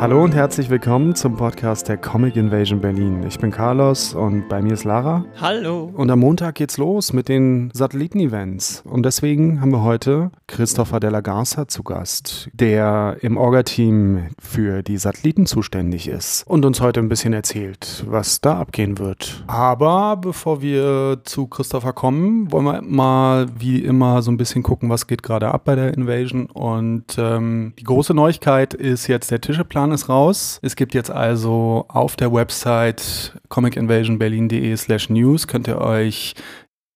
Hallo und herzlich willkommen zum Podcast der Comic Invasion Berlin. Ich bin Carlos und bei mir ist Lara. Hallo. Und am Montag geht's los mit den Satelliten-Events. Und deswegen haben wir heute Christopher de la Garza zu Gast, der im Orga-Team für die Satelliten zuständig ist und uns heute ein bisschen erzählt, was da abgehen wird. Aber bevor wir zu Christopher kommen, wollen wir mal wie immer so ein bisschen gucken, was geht gerade ab bei der Invasion. Und ähm, die große Neuigkeit ist jetzt der Tischeplan ist raus. Es gibt jetzt also auf der Website comicinvasionberlin.de slash news könnt ihr euch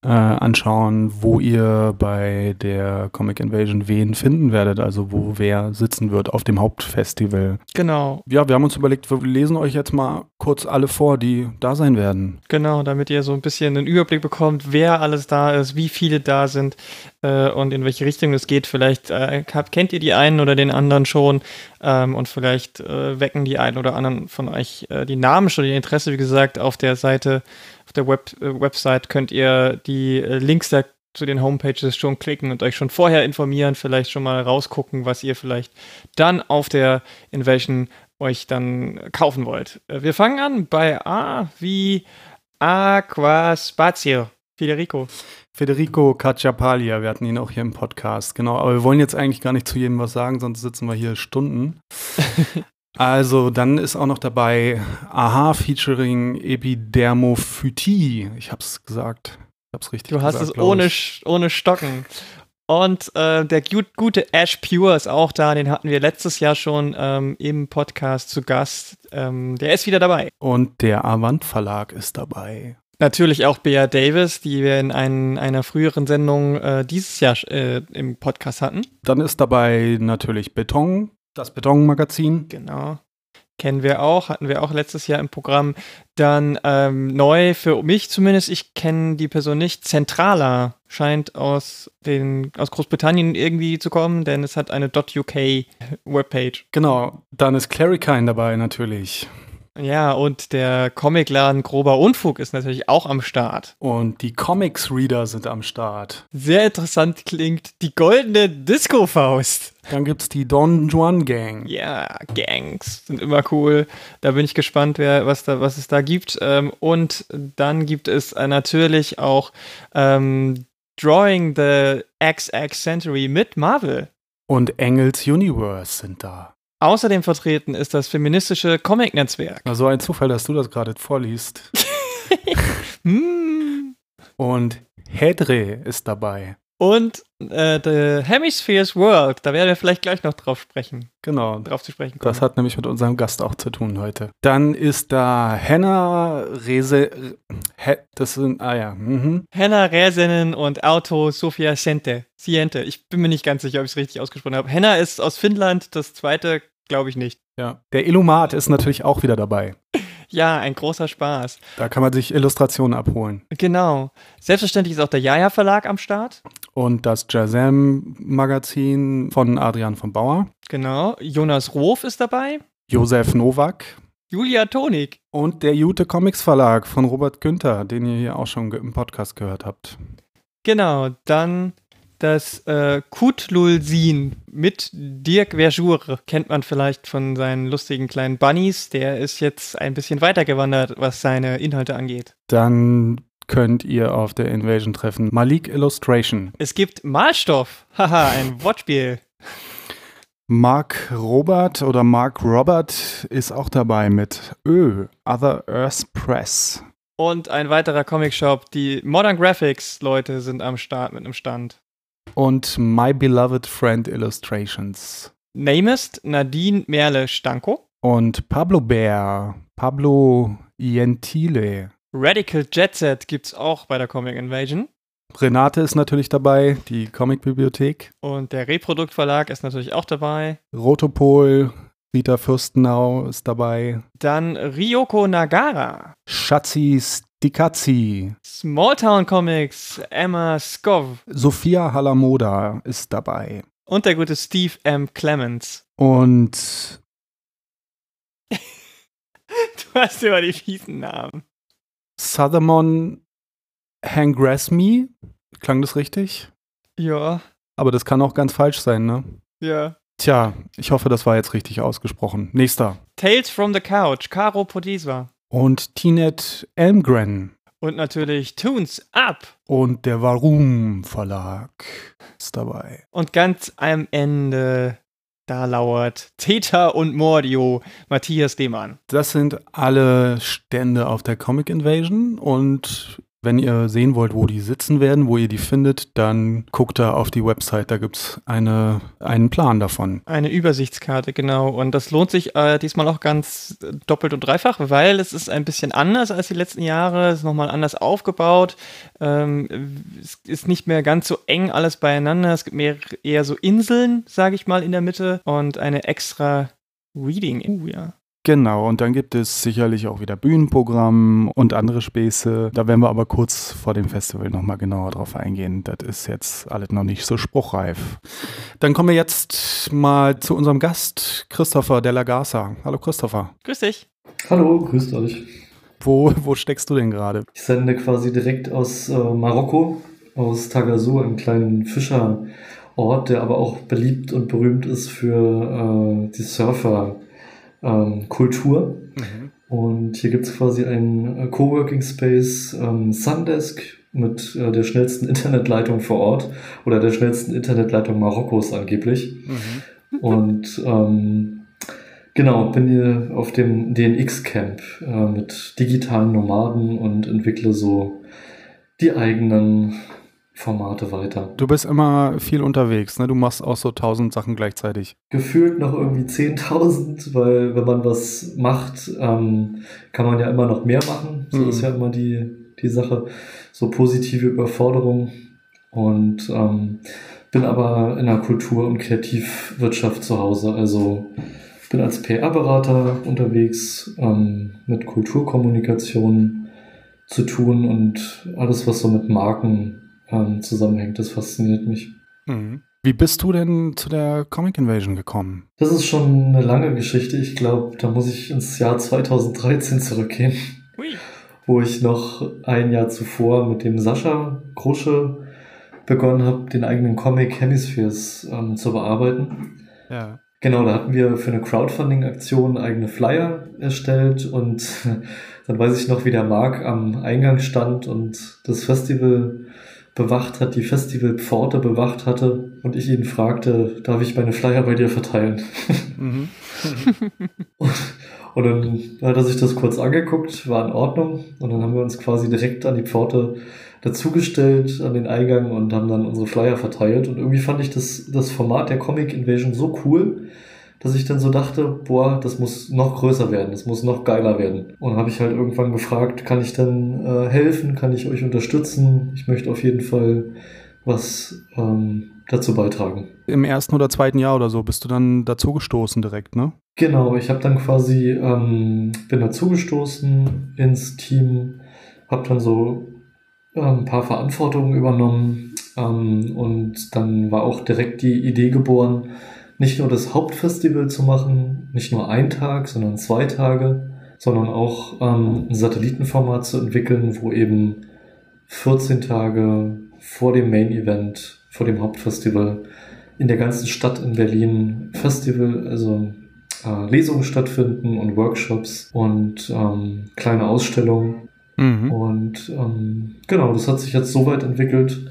äh, anschauen, wo ihr bei der Comic Invasion wen finden werdet, also wo wer sitzen wird auf dem Hauptfestival. Genau. Ja, wir haben uns überlegt, wir lesen euch jetzt mal kurz alle vor, die da sein werden. Genau, damit ihr so ein bisschen einen Überblick bekommt, wer alles da ist, wie viele da sind äh, und in welche Richtung es geht. Vielleicht äh, kennt ihr die einen oder den anderen schon ähm, und vielleicht äh, wecken die einen oder anderen von euch äh, die Namen schon, ihr Interesse, wie gesagt, auf der Seite auf der Web, äh, Website könnt ihr die äh, Links da zu den Homepages schon klicken und euch schon vorher informieren, vielleicht schon mal rausgucken, was ihr vielleicht dann auf der Invasion euch dann kaufen wollt. Äh, wir fangen an bei A wie Aquaspazio. Federico. Federico Cacciapalia, wir hatten ihn auch hier im Podcast, genau. Aber wir wollen jetzt eigentlich gar nicht zu jedem was sagen, sonst sitzen wir hier Stunden. Also, dann ist auch noch dabei Aha featuring Epidermophytie. Ich hab's gesagt. Ich hab's richtig Du hast gesagt, es ohne, ohne Stocken. Und äh, der gute Ash Pure ist auch da, den hatten wir letztes Jahr schon ähm, im Podcast zu Gast. Ähm, der ist wieder dabei. Und der Avant Verlag ist dabei. Natürlich auch Bea Davis, die wir in ein, einer früheren Sendung äh, dieses Jahr äh, im Podcast hatten. Dann ist dabei natürlich Beton, das Betonmagazin. Genau. Kennen wir auch, hatten wir auch letztes Jahr im Programm. Dann ähm, neu für mich zumindest, ich kenne die Person nicht. Centrala scheint aus, den, aus Großbritannien irgendwie zu kommen, denn es hat eine .uk Webpage. Genau, dann ist Clarikine dabei natürlich. Ja, und der Comicladen Grober Unfug ist natürlich auch am Start. Und die Comics-Reader sind am Start. Sehr interessant klingt die goldene Disco-Faust. Dann gibt's die Don Juan Gang. Ja, Gangs sind immer cool. Da bin ich gespannt, wer, was, da, was es da gibt. Ähm, und dann gibt es äh, natürlich auch ähm, Drawing the XX Century mit Marvel. Und Engels Universe sind da. Außerdem vertreten ist das feministische Comic-Netzwerk. Also ein Zufall, dass du das gerade vorliest. hm. Und Hedre ist dabei. Und äh, The Hemispheres World, da werden wir vielleicht gleich noch drauf sprechen. Genau. Drauf zu sprechen kommen. Das hat nämlich mit unserem Gast auch zu tun heute. Dann ist da Henna Rese. He, das sind, ah ja. Mhm. Henna Resenen und Auto Sofia Siente. Siente. Ich bin mir nicht ganz sicher, ob ich es richtig ausgesprochen habe. Henna ist aus Finnland, das zweite glaube ich nicht. Ja. Der Illumat ist natürlich auch wieder dabei. Ja, ein großer Spaß. Da kann man sich Illustrationen abholen. Genau. Selbstverständlich ist auch der Jaja Verlag am Start. Und das Jazam Magazin von Adrian von Bauer. Genau. Jonas Rof ist dabei. Josef Nowak. Julia Tonik. Und der Jute Comics Verlag von Robert Günther, den ihr hier auch schon im Podcast gehört habt. Genau. Dann das äh, Kutlulsin mit Dirk Verjour kennt man vielleicht von seinen lustigen kleinen Bunnies. Der ist jetzt ein bisschen weitergewandert, was seine Inhalte angeht. Dann könnt ihr auf der Invasion treffen Malik Illustration. Es gibt Malstoff. Haha, ein Wortspiel. Mark Robert oder Mark Robert ist auch dabei mit Ö, Other Earth Press. Und ein weiterer Comicshop, die Modern Graphics Leute sind am Start mit einem Stand. Und My Beloved Friend Illustrations. Namest Nadine Merle Stanko. Und Pablo Bär, Pablo Gentile. Radical Jet Set gibt's auch bei der Comic Invasion. Renate ist natürlich dabei, die Comicbibliothek. Und der Reproduktverlag ist natürlich auch dabei. Rotopol, Rita Fürstenau ist dabei. Dann Ryoko Nagara. Schatzi Die Katzi. Smalltown Comics, Emma Skov. Sophia Halamoda ist dabei. Und der gute Steve M. Clemens. Und. du hast immer die fiesen Namen. Suthermon Hangrasmi. Klang das richtig? Ja. Aber das kann auch ganz falsch sein, ne? Ja. Tja, ich hoffe, das war jetzt richtig ausgesprochen. Nächster. Tales from the Couch, Caro Podeswa. Und Tinet Elmgren. Und natürlich Tunes Up. Und der Warum Verlag ist dabei. Und ganz am Ende, da lauert Theta und Mordio, Matthias Demann. Das sind alle Stände auf der Comic Invasion und wenn ihr sehen wollt, wo die sitzen werden, wo ihr die findet, dann guckt da auf die Website, da gibt es eine, einen Plan davon. Eine Übersichtskarte, genau. Und das lohnt sich äh, diesmal auch ganz doppelt und dreifach, weil es ist ein bisschen anders als die letzten Jahre. Es ist nochmal anders aufgebaut. Ähm, es ist nicht mehr ganz so eng alles beieinander. Es gibt mehr eher so Inseln, sage ich mal, in der Mitte und eine extra Reading. Uh, ja. Genau, und dann gibt es sicherlich auch wieder Bühnenprogramm und andere Späße. Da werden wir aber kurz vor dem Festival nochmal genauer drauf eingehen. Das ist jetzt alles noch nicht so spruchreif. Dann kommen wir jetzt mal zu unserem Gast, Christopher Della Garza. Hallo Christopher. Grüß dich. Hallo, grüßt euch. Wo, wo steckst du denn gerade? Ich sende quasi direkt aus äh, Marokko, aus Tagazour, einem kleinen Fischerort, der aber auch beliebt und berühmt ist für äh, die Surfer ähm, Kultur. Mhm. Und hier gibt es quasi einen äh, Coworking Space ähm, Sundesk mit äh, der schnellsten Internetleitung vor Ort oder der schnellsten Internetleitung Marokkos angeblich. Mhm. Und ähm, genau, bin hier auf dem DNX-Camp äh, mit digitalen Nomaden und entwickle so die eigenen Formate weiter. Du bist immer viel unterwegs, ne? Du machst auch so tausend Sachen gleichzeitig. Gefühlt noch irgendwie 10.000, weil wenn man was macht, ähm, kann man ja immer noch mehr machen. So mhm. ist ja immer die, die Sache. So positive Überforderung. Und ähm, bin aber in der Kultur- und Kreativwirtschaft zu Hause. Also bin als PR-Berater unterwegs, ähm, mit Kulturkommunikation zu tun und alles, was so mit Marken ähm, zusammenhängt. Das fasziniert mich. Mhm. Wie bist du denn zu der Comic Invasion gekommen? Das ist schon eine lange Geschichte. Ich glaube, da muss ich ins Jahr 2013 zurückgehen, Ui. wo ich noch ein Jahr zuvor mit dem Sascha Krusche begonnen habe, den eigenen Comic Hemispheres ähm, zu bearbeiten. Ja. Genau, da hatten wir für eine Crowdfunding-Aktion eigene Flyer erstellt und dann weiß ich noch, wie der Marc am Eingang stand und das Festival bewacht hat, die Festivalpforte bewacht hatte und ich ihn fragte, darf ich meine Flyer bei dir verteilen? Mhm. und, und, dann hat er sich das kurz angeguckt, war in Ordnung und dann haben wir uns quasi direkt an die Pforte dazugestellt, an den Eingang und haben dann unsere Flyer verteilt und irgendwie fand ich das, das Format der Comic Invasion so cool, dass ich dann so dachte, boah, das muss noch größer werden, das muss noch geiler werden. Und habe ich halt irgendwann gefragt, kann ich denn äh, helfen, kann ich euch unterstützen? Ich möchte auf jeden Fall was ähm, dazu beitragen. Im ersten oder zweiten Jahr oder so bist du dann dazugestoßen direkt, ne? Genau, ich habe dann quasi, ähm, bin dazugestoßen ins Team, habe dann so äh, ein paar Verantwortungen übernommen ähm, und dann war auch direkt die Idee geboren, nicht nur das Hauptfestival zu machen, nicht nur ein Tag, sondern zwei Tage, sondern auch ähm, ein Satellitenformat zu entwickeln, wo eben 14 Tage vor dem Main Event, vor dem Hauptfestival in der ganzen Stadt in Berlin Festival, also äh, Lesungen stattfinden und Workshops und ähm, kleine Ausstellungen. Mhm. Und ähm, genau, das hat sich jetzt so weit entwickelt,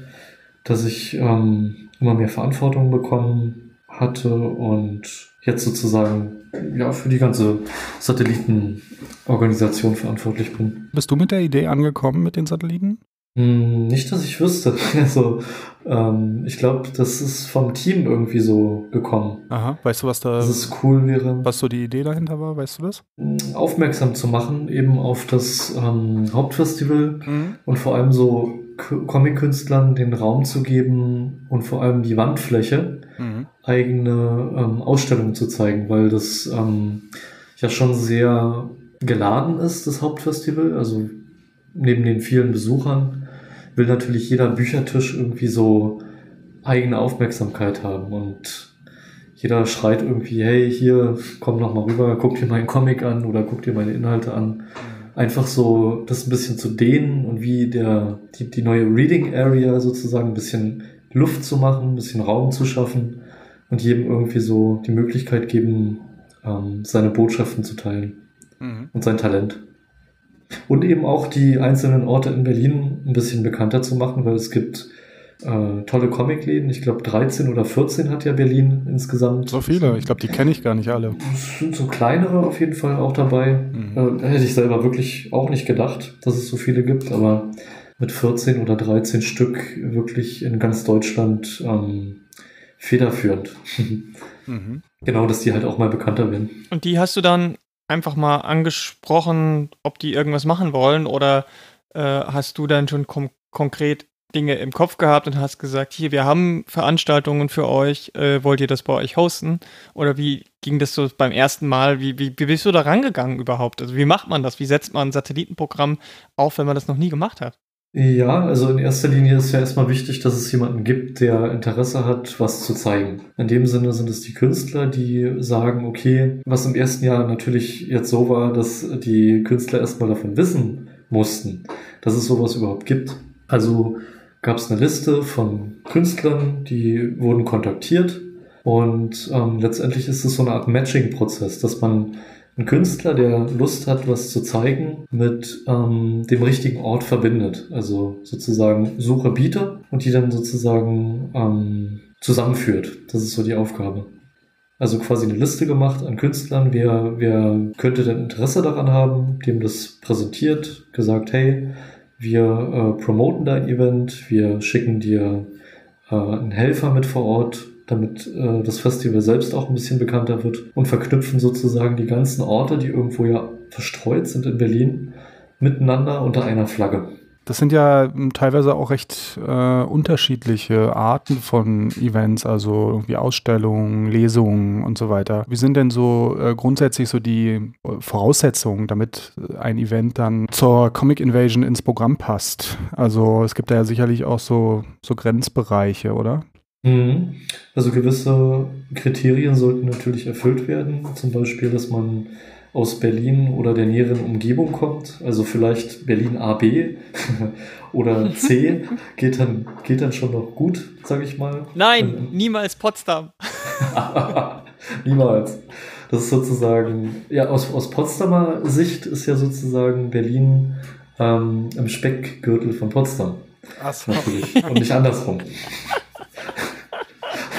dass ich ähm, immer mehr Verantwortung bekomme, hatte und jetzt sozusagen ja für die ganze Satellitenorganisation verantwortlich bin. Bist du mit der Idee angekommen mit den Satelliten? Hm, nicht, dass ich wüsste. Also, ähm, ich glaube, das ist vom Team irgendwie so gekommen. Aha, weißt du, was da. Dass es cool wäre. Was so die Idee dahinter war, weißt du das? Hm, aufmerksam zu machen, eben auf das ähm, Hauptfestival mhm. und vor allem so Comic-Künstlern den Raum zu geben und vor allem die Wandfläche, mhm. Eigene ähm, Ausstellungen zu zeigen, weil das ähm, ja schon sehr geladen ist, das Hauptfestival. Also neben den vielen Besuchern will natürlich jeder Büchertisch irgendwie so eigene Aufmerksamkeit haben und jeder schreit irgendwie, hey, hier, komm noch mal rüber, guck dir meinen Comic an oder guck dir meine Inhalte an. Einfach so das ein bisschen zu dehnen und wie der, die, die neue Reading Area sozusagen ein bisschen Luft zu machen, ein bisschen Raum zu schaffen und jedem irgendwie so die Möglichkeit geben, ähm, seine Botschaften zu teilen mhm. und sein Talent. Und eben auch die einzelnen Orte in Berlin ein bisschen bekannter zu machen, weil es gibt äh, tolle Comicläden. Ich glaube 13 oder 14 hat ja Berlin insgesamt. So viele, ich glaube, die kenne ich gar nicht alle. Es sind so kleinere auf jeden Fall auch dabei. Mhm. Äh, hätte ich selber wirklich auch nicht gedacht, dass es so viele gibt, aber mit 14 oder 13 Stück wirklich in ganz Deutschland ähm, federführend. mhm. Genau, dass die halt auch mal bekannter werden. Und die hast du dann einfach mal angesprochen, ob die irgendwas machen wollen oder äh, hast du dann schon konkret Dinge im Kopf gehabt und hast gesagt, hier, wir haben Veranstaltungen für euch, äh, wollt ihr das bei euch hosten? Oder wie ging das so beim ersten Mal? Wie, wie, wie bist du da rangegangen überhaupt? Also wie macht man das? Wie setzt man ein Satellitenprogramm auf, wenn man das noch nie gemacht hat? Ja, also in erster Linie ist ja erstmal wichtig, dass es jemanden gibt, der Interesse hat, was zu zeigen. In dem Sinne sind es die Künstler, die sagen, okay, was im ersten Jahr natürlich jetzt so war, dass die Künstler erstmal davon wissen mussten, dass es sowas überhaupt gibt. Also gab es eine Liste von Künstlern, die wurden kontaktiert und ähm, letztendlich ist es so eine Art Matching-Prozess, dass man ein Künstler, der Lust hat, was zu zeigen, mit ähm, dem richtigen Ort verbindet. Also sozusagen Suche Bieter und die dann sozusagen ähm, zusammenführt. Das ist so die Aufgabe. Also quasi eine Liste gemacht an Künstlern, wer, wer könnte denn Interesse daran haben, dem das präsentiert, gesagt, hey, wir äh, promoten dein Event, wir schicken dir äh, einen Helfer mit vor Ort, damit äh, das Festival selbst auch ein bisschen bekannter wird und verknüpfen sozusagen die ganzen Orte, die irgendwo ja verstreut sind in Berlin, miteinander unter einer Flagge. Das sind ja hm, teilweise auch recht äh, unterschiedliche Arten von Events, also irgendwie Ausstellungen, Lesungen und so weiter. Wie sind denn so äh, grundsätzlich so die äh, Voraussetzungen, damit ein Event dann zur Comic Invasion ins Programm passt? Also es gibt da ja sicherlich auch so, so Grenzbereiche, oder? Mhm. Also gewisse Kriterien sollten natürlich erfüllt werden. Zum Beispiel, dass man aus Berlin oder der näheren Umgebung kommt. Also vielleicht Berlin AB oder C geht dann, geht dann schon noch gut, sage ich mal. Nein, ähm, niemals Potsdam. niemals. Das ist sozusagen, ja, aus, aus Potsdamer Sicht ist ja sozusagen Berlin ähm, im Speckgürtel von Potsdam. Ach so. Natürlich. Und nicht andersrum.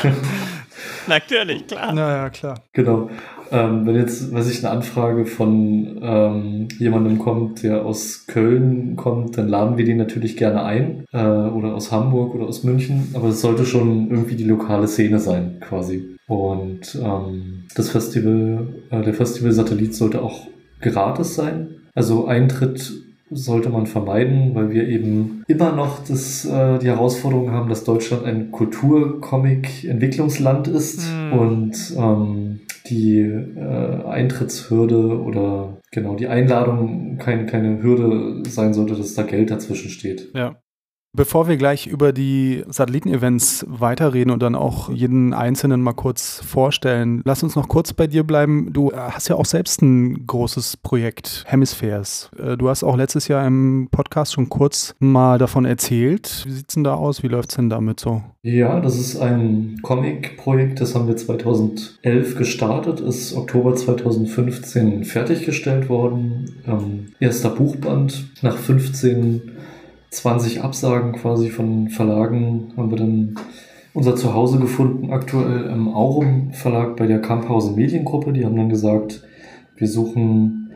Natürlich, klar. Naja, klar. Genau. Ähm, wenn jetzt, weiß ich, eine Anfrage von ähm, jemandem kommt, der aus Köln kommt, dann laden wir den natürlich gerne ein. Äh, oder aus Hamburg oder aus München. Aber es sollte schon irgendwie die lokale Szene sein, quasi. Und ähm, das Festival, äh, der Festival-Satellit sollte auch gratis sein. Also Eintritt sollte man vermeiden, weil wir eben immer noch das, äh, die Herausforderung haben, dass Deutschland ein Kultur-Comic-Entwicklungsland ist mm. und ähm, die äh, Eintrittshürde oder genau die Einladung keine, keine Hürde sein sollte, dass da Geld dazwischen steht. Ja. Bevor wir gleich über die Satelliten-Events weiterreden und dann auch jeden einzelnen mal kurz vorstellen, lass uns noch kurz bei dir bleiben. Du hast ja auch selbst ein großes Projekt, Hemispheres. Äh, du hast auch letztes Jahr im Podcast schon kurz mal davon erzählt. Wie sieht es denn da aus? Wie läuft es denn damit so? Ja, das ist ein Comic-Projekt, das haben wir 2011 gestartet, ist Oktober 2015 fertiggestellt worden. Ähm, erster Buchband nach 15 20 Absagen quasi von Verlagen haben wir dann unser Zuhause gefunden, aktuell im Aurum Verlag bei der Kamphausen Mediengruppe. Die haben dann gesagt, wir suchen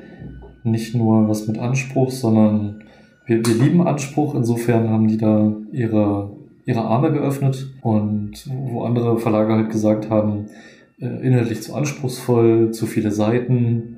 nicht nur was mit Anspruch, sondern wir, wir lieben Anspruch. Insofern haben die da ihre, ihre Arme geöffnet und wo andere Verlage halt gesagt haben, äh, inhaltlich zu anspruchsvoll, zu viele Seiten,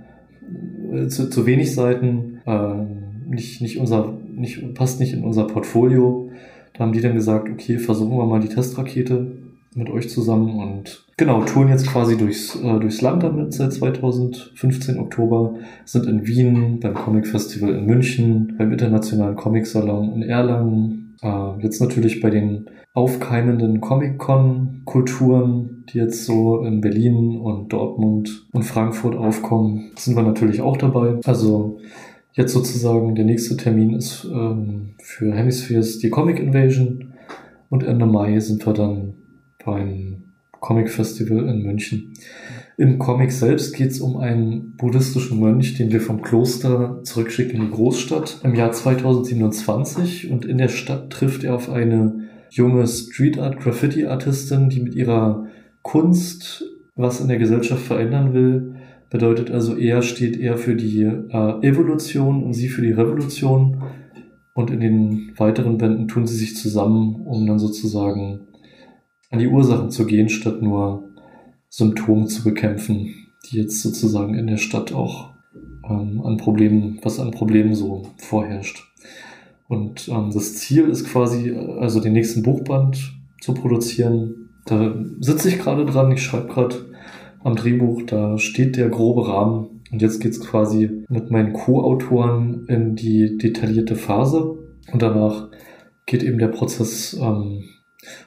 äh, zu, zu wenig Seiten, äh, nicht, nicht unser nicht, passt nicht in unser Portfolio. Da haben die dann gesagt, okay, versuchen wir mal die Testrakete. mit euch zusammen und genau, touren jetzt quasi durchs, äh, durchs Land damit seit 2015 Oktober, sind in Wien, beim Comic Festival in München, beim Internationalen Comic Salon in Erlangen, äh, jetzt natürlich bei den aufkeimenden Comic-Con-Kulturen, die jetzt so in Berlin und Dortmund und Frankfurt aufkommen, sind wir natürlich auch dabei. Also jetzt sozusagen der nächste Termin ist ähm, für Hemispheres die Comic Invasion und Ende Mai sind wir dann beim Comic Festival in München. Im Comic selbst geht es um einen buddhistischen Mönch, den wir vom Kloster zurückschicken in die Großstadt im Jahr 2027 und in der Stadt trifft er auf eine junge Street Art Graffiti Artistin, die mit ihrer Kunst was in der Gesellschaft verändern will. Bedeutet also, er steht eher für die äh, Evolution und sie für die Revolution. Und in den weiteren Bänden tun sie sich zusammen, um dann sozusagen an die Ursachen zu gehen, statt nur Symptome zu bekämpfen, die jetzt sozusagen in der Stadt auch ähm, an Problemen, was an Problemen so vorherrscht. Und ähm, das Ziel ist quasi, also den nächsten Buchband zu produzieren. Da sitze ich gerade dran, ich schreibe gerade am Drehbuch, da steht der grobe Rahmen. Und jetzt geht's quasi mit meinen Co-Autoren in die detaillierte Phase. Und danach geht eben der Prozess ähm,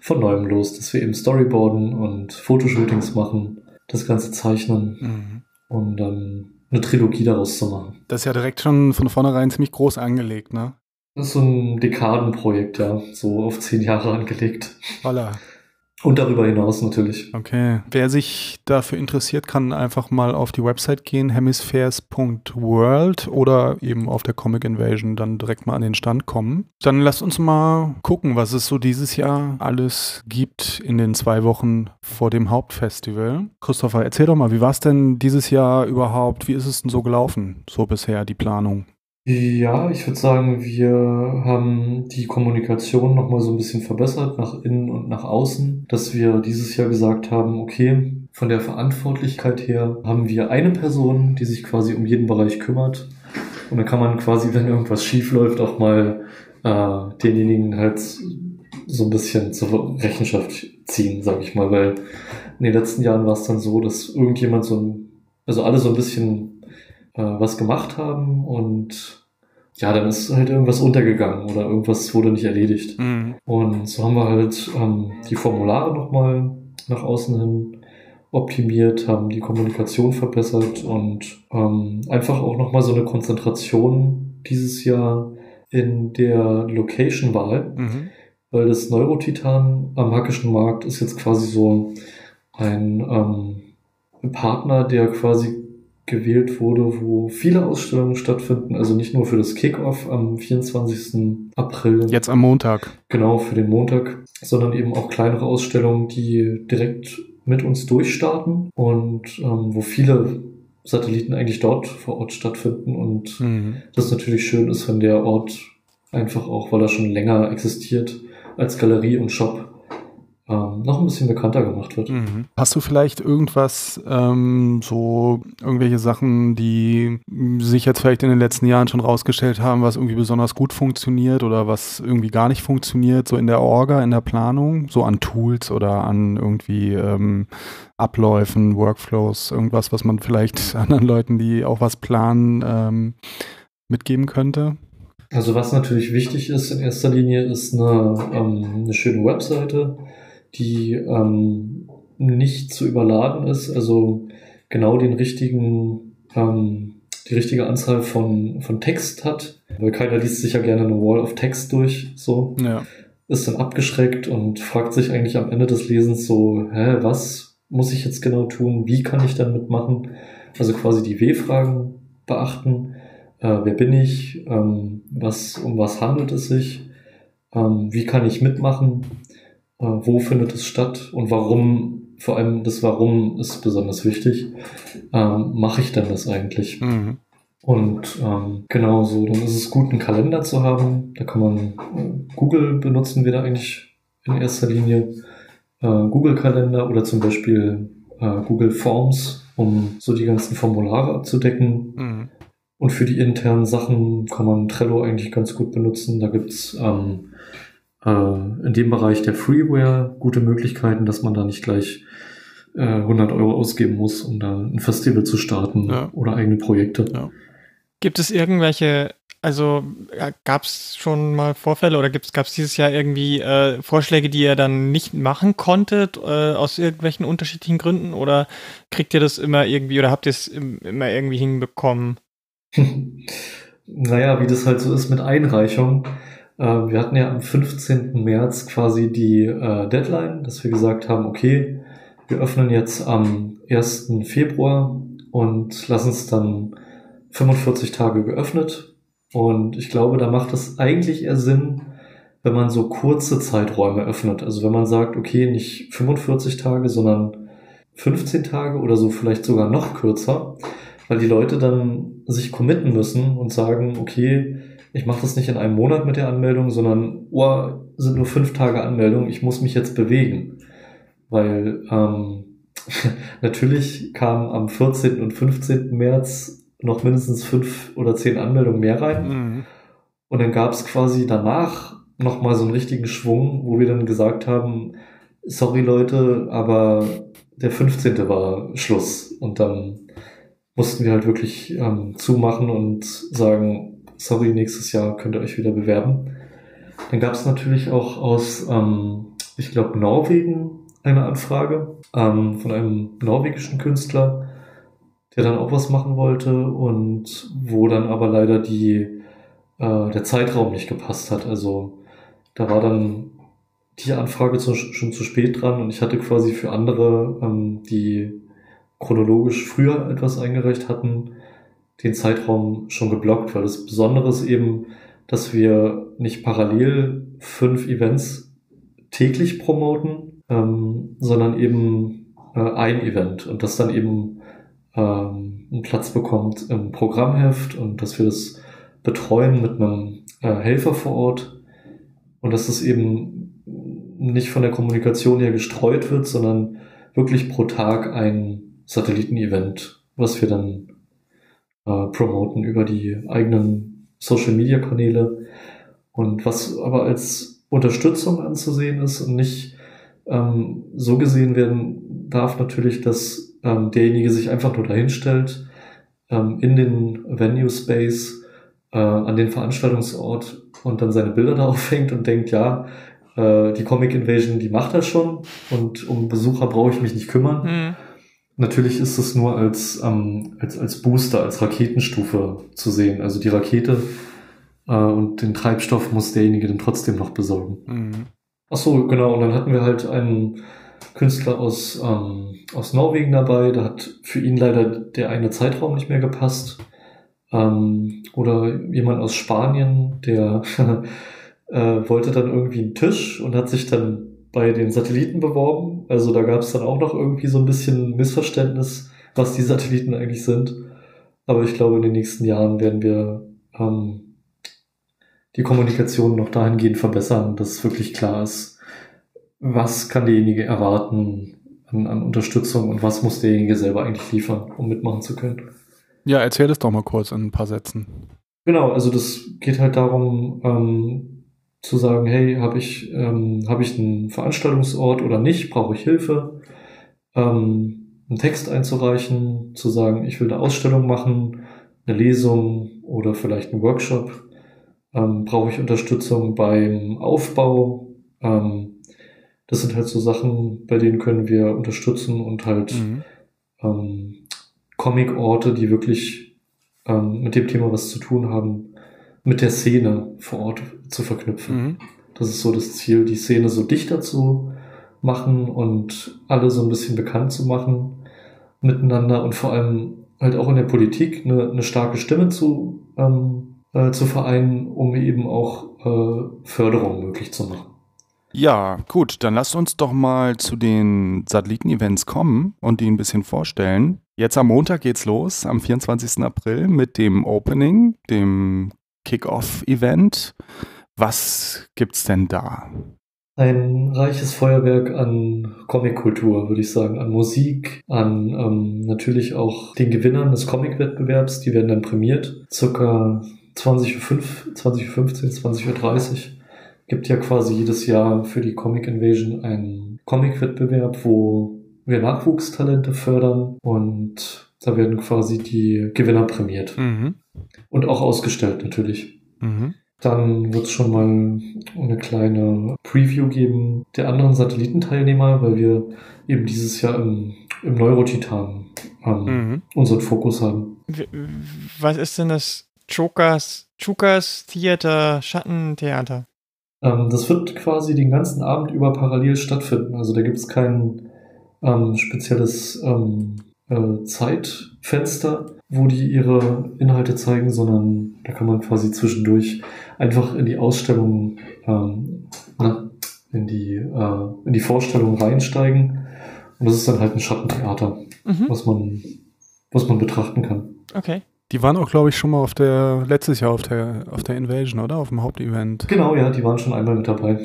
von neuem los, dass wir eben Storyboarden und Fotoshootings machen, das Ganze zeichnen mhm. und dann eine Trilogie daraus zu machen. Das ist ja direkt schon von vornherein ziemlich groß angelegt, ne? Das ist so ein Dekadenprojekt, ja. So auf zehn Jahre angelegt. Voila. Und darüber hinaus natürlich. Okay. Wer sich dafür interessiert, kann einfach mal auf die Website gehen, hemispheres.world oder eben auf der Comic Invasion dann direkt mal an den Stand kommen. Dann lasst uns mal gucken, was es so dieses Jahr alles gibt in den zwei Wochen vor dem Hauptfestival. Christopher, erzähl doch mal, wie war es denn dieses Jahr überhaupt? Wie ist es denn so gelaufen, so bisher die Planung? Ja, ich würde sagen, wir haben die Kommunikation nochmal so ein bisschen verbessert nach innen und nach außen, dass wir dieses Jahr gesagt haben, okay, von der Verantwortlichkeit her haben wir eine Person, die sich quasi um jeden Bereich kümmert. Und dann kann man quasi, wenn irgendwas schief läuft, auch mal äh, denjenigen halt so ein bisschen zur Rechenschaft ziehen, sag ich mal, weil in den letzten Jahren war es dann so, dass irgendjemand so ein, also alle so ein bisschen äh, was gemacht haben und ja, dann ist halt irgendwas untergegangen oder irgendwas wurde nicht erledigt. Mhm. Und so haben wir halt ähm, die Formulare nochmal nach außen hin optimiert, haben die Kommunikation verbessert und ähm, einfach auch nochmal so eine Konzentration dieses Jahr in der Location-Wahl, mhm. weil das Neurotitan am Hackischen Markt ist jetzt quasi so ein ähm, Partner, der quasi gewählt wurde, wo viele Ausstellungen stattfinden, also nicht nur für das Kickoff am 24. April. Jetzt am Montag. Genau, für den Montag, sondern eben auch kleinere Ausstellungen, die direkt mit uns durchstarten und ähm, wo viele Satelliten eigentlich dort vor Ort stattfinden und mhm. das natürlich schön ist, wenn der Ort einfach auch, weil er schon länger existiert, als Galerie und Shop ähm, noch ein bisschen bekannter gemacht wird. Mhm. Hast du vielleicht irgendwas, ähm, so irgendwelche Sachen, die sich jetzt vielleicht in den letzten Jahren schon rausgestellt haben, was irgendwie besonders gut funktioniert oder was irgendwie gar nicht funktioniert, so in der Orga, in der Planung, so an Tools oder an irgendwie ähm, Abläufen, Workflows, irgendwas, was man vielleicht anderen Leuten, die auch was planen, ähm, mitgeben könnte? Also was natürlich wichtig ist in erster Linie, ist eine, ähm, eine schöne Webseite, die ähm, nicht zu überladen ist, also genau den richtigen, ähm, die richtige Anzahl von, von Text hat, weil keiner liest sich ja gerne eine Wall of Text durch, so. Ja. Ist dann abgeschreckt und fragt sich eigentlich am Ende des Lesens so, hä, was muss ich jetzt genau tun? Wie kann ich dann mitmachen? Also quasi die W-Fragen beachten. Äh, wer bin ich? Ähm, was, um was handelt es sich? Ähm, wie kann ich mitmachen? Äh, wo findet es statt und warum, vor allem das Warum ist besonders wichtig. Ähm, Mache ich denn das eigentlich? Mhm. Und ähm, genau so, dann ist es gut, einen Kalender zu haben. Da kann man äh, Google benutzen wir da eigentlich in erster Linie. Äh, Google-Kalender oder zum Beispiel äh, Google Forms, um so die ganzen Formulare abzudecken. Mhm. Und für die internen Sachen kann man Trello eigentlich ganz gut benutzen. Da gibt's ähm, äh, in dem Bereich der Freeware gute Möglichkeiten, dass man da nicht gleich äh, 100 Euro ausgeben muss, um da ein Festival zu starten ja. oder eigene Projekte. Ja. Gibt es irgendwelche, also gab es schon mal Vorfälle oder gab es dieses Jahr irgendwie äh, Vorschläge, die ihr dann nicht machen konntet, äh, aus irgendwelchen unterschiedlichen Gründen? Oder kriegt ihr das immer irgendwie oder habt ihr es immer irgendwie hinbekommen? naja, wie das halt so ist mit Einreichung. Äh, wir hatten ja am 15. März quasi die äh, Deadline, dass wir gesagt haben, okay, wir öffnen jetzt am 1. Februar und lassen es dann 45 Tage geöffnet. Und ich glaube, da macht es eigentlich eher Sinn, wenn man so kurze Zeiträume öffnet. Also wenn man sagt, okay, nicht 45 Tage, sondern 15 Tage oder so vielleicht sogar noch kürzer, weil die Leute dann sich committen müssen und sagen, okay, ich mache das nicht in einem Monat mit der Anmeldung, sondern, oh, sind nur fünf Tage Anmeldung, ich muss mich jetzt bewegen. Weil ähm, natürlich kamen am 14. und 15. März noch mindestens fünf oder zehn Anmeldungen mehr rein. Mhm. Und dann gab es quasi danach nochmal so einen richtigen Schwung, wo wir dann gesagt haben, sorry Leute, aber der 15. war Schluss. Und dann mussten wir halt wirklich ähm, zumachen und sagen, sorry, nächstes Jahr könnt ihr euch wieder bewerben. Dann gab es natürlich auch aus, ähm, ich glaube, Norwegen eine Anfrage ähm, von einem norwegischen Künstler, der dann auch was machen wollte und wo dann aber leider die, äh, der Zeitraum nicht gepasst hat. Also da war dann die Anfrage zu, schon zu spät dran und ich hatte quasi für andere, ähm, die chronologisch früher etwas eingereicht hatten, den Zeitraum schon geblockt, weil das Besondere ist eben, dass wir nicht parallel fünf Events täglich promoten, ähm, sondern eben äh, ein Event und das dann eben ähm, einen Platz bekommt im Programmheft und dass wir das betreuen mit einem äh, Helfer vor Ort und dass es eben nicht von der Kommunikation her gestreut wird, sondern wirklich pro Tag ein Satellitenevent, was wir dann äh, promoten über die eigenen Social-Media-Kanäle und was aber als Unterstützung anzusehen ist und nicht ähm, so gesehen werden darf natürlich, dass ähm, derjenige sich einfach nur dahinstellt, ähm, in den Venue Space, äh, an den Veranstaltungsort und dann seine Bilder da aufhängt und denkt, ja, äh, die Comic Invasion, die macht das schon und um Besucher brauche ich mich nicht kümmern. Mhm. Natürlich ist es nur als, ähm, als, als Booster, als Raketenstufe zu sehen. Also die Rakete äh, und den Treibstoff muss derjenige dann trotzdem noch besorgen. Mhm. Ach so, genau. Und dann hatten wir halt einen Künstler aus, ähm, aus Norwegen dabei. Da hat für ihn leider der eine Zeitraum nicht mehr gepasst. Ähm, oder jemand aus Spanien, der äh, wollte dann irgendwie einen Tisch und hat sich dann bei den Satelliten beworben. Also da gab es dann auch noch irgendwie so ein bisschen Missverständnis, was die Satelliten eigentlich sind. Aber ich glaube, in den nächsten Jahren werden wir ähm, die Kommunikation noch dahingehend verbessern, dass es wirklich klar ist, was kann derjenige erwarten an, an Unterstützung und was muss derjenige selber eigentlich liefern, um mitmachen zu können. Ja, erzähl das doch mal kurz in ein paar Sätzen. Genau, also das geht halt darum, ähm, zu sagen, hey, habe ich, ähm, hab ich einen Veranstaltungsort oder nicht, brauche ich Hilfe, ähm, einen Text einzureichen, zu sagen, ich will eine Ausstellung machen, eine Lesung oder vielleicht einen Workshop, ähm, brauche ich Unterstützung beim Aufbau, ähm, das sind halt so Sachen, bei denen können wir unterstützen und halt mhm. ähm, Comic-Orte, die wirklich ähm, mit dem Thema was zu tun haben, mit der Szene vor Ort zu verknüpfen. Mhm. Das ist so das Ziel, die Szene so dichter zu machen und alle so ein bisschen bekannt zu machen miteinander und vor allem halt auch in der Politik eine, eine starke Stimme zu, ähm, äh, zu vereinen, um eben auch äh, Förderung möglich zu machen. Ja, gut, dann lasst uns doch mal zu den Satelliten-Events kommen und die ein bisschen vorstellen. Jetzt am Montag geht's los, am 24. April mit dem Opening, dem Kick-Off-Event. Was gibt's denn da? Ein reiches Feuerwerk an Comic-Kultur, würde ich sagen, an Musik, an ähm, natürlich auch den Gewinnern des Comic-Wettbewerbs, die werden dann prämiert. Circa 20.05 Uhr, 20.15 Uhr, 20.30 Uhr gibt ja quasi jedes Jahr für die Comic Invasion einen Comic-Wettbewerb, wo wir Nachwuchstalente fördern und da werden quasi die Gewinner prämiert. Mhm. Und auch ausgestellt natürlich. Mhm. Dann wird es schon mal eine kleine Preview geben der anderen Satellitenteilnehmer, weil wir eben dieses Jahr im, im Neurotitan ähm, mhm. unseren Fokus haben. Was ist denn das Chukas, Chukas Theater, Schattentheater? Ähm, das wird quasi den ganzen Abend über parallel stattfinden. Also da gibt es kein ähm, spezielles ähm, äh, Zeitfenster, wo die ihre Inhalte zeigen, sondern da kann man quasi zwischendurch einfach in die Ausstellung, ähm, in die, äh, in die Vorstellung reinsteigen. Und das ist dann halt ein Schattentheater, mhm. was man, was man betrachten kann. Okay. Die waren auch, glaube ich, schon mal auf der, letztes Jahr auf der, auf der Invasion, oder? Auf dem Hauptevent. Genau, ja, die waren schon einmal mit dabei.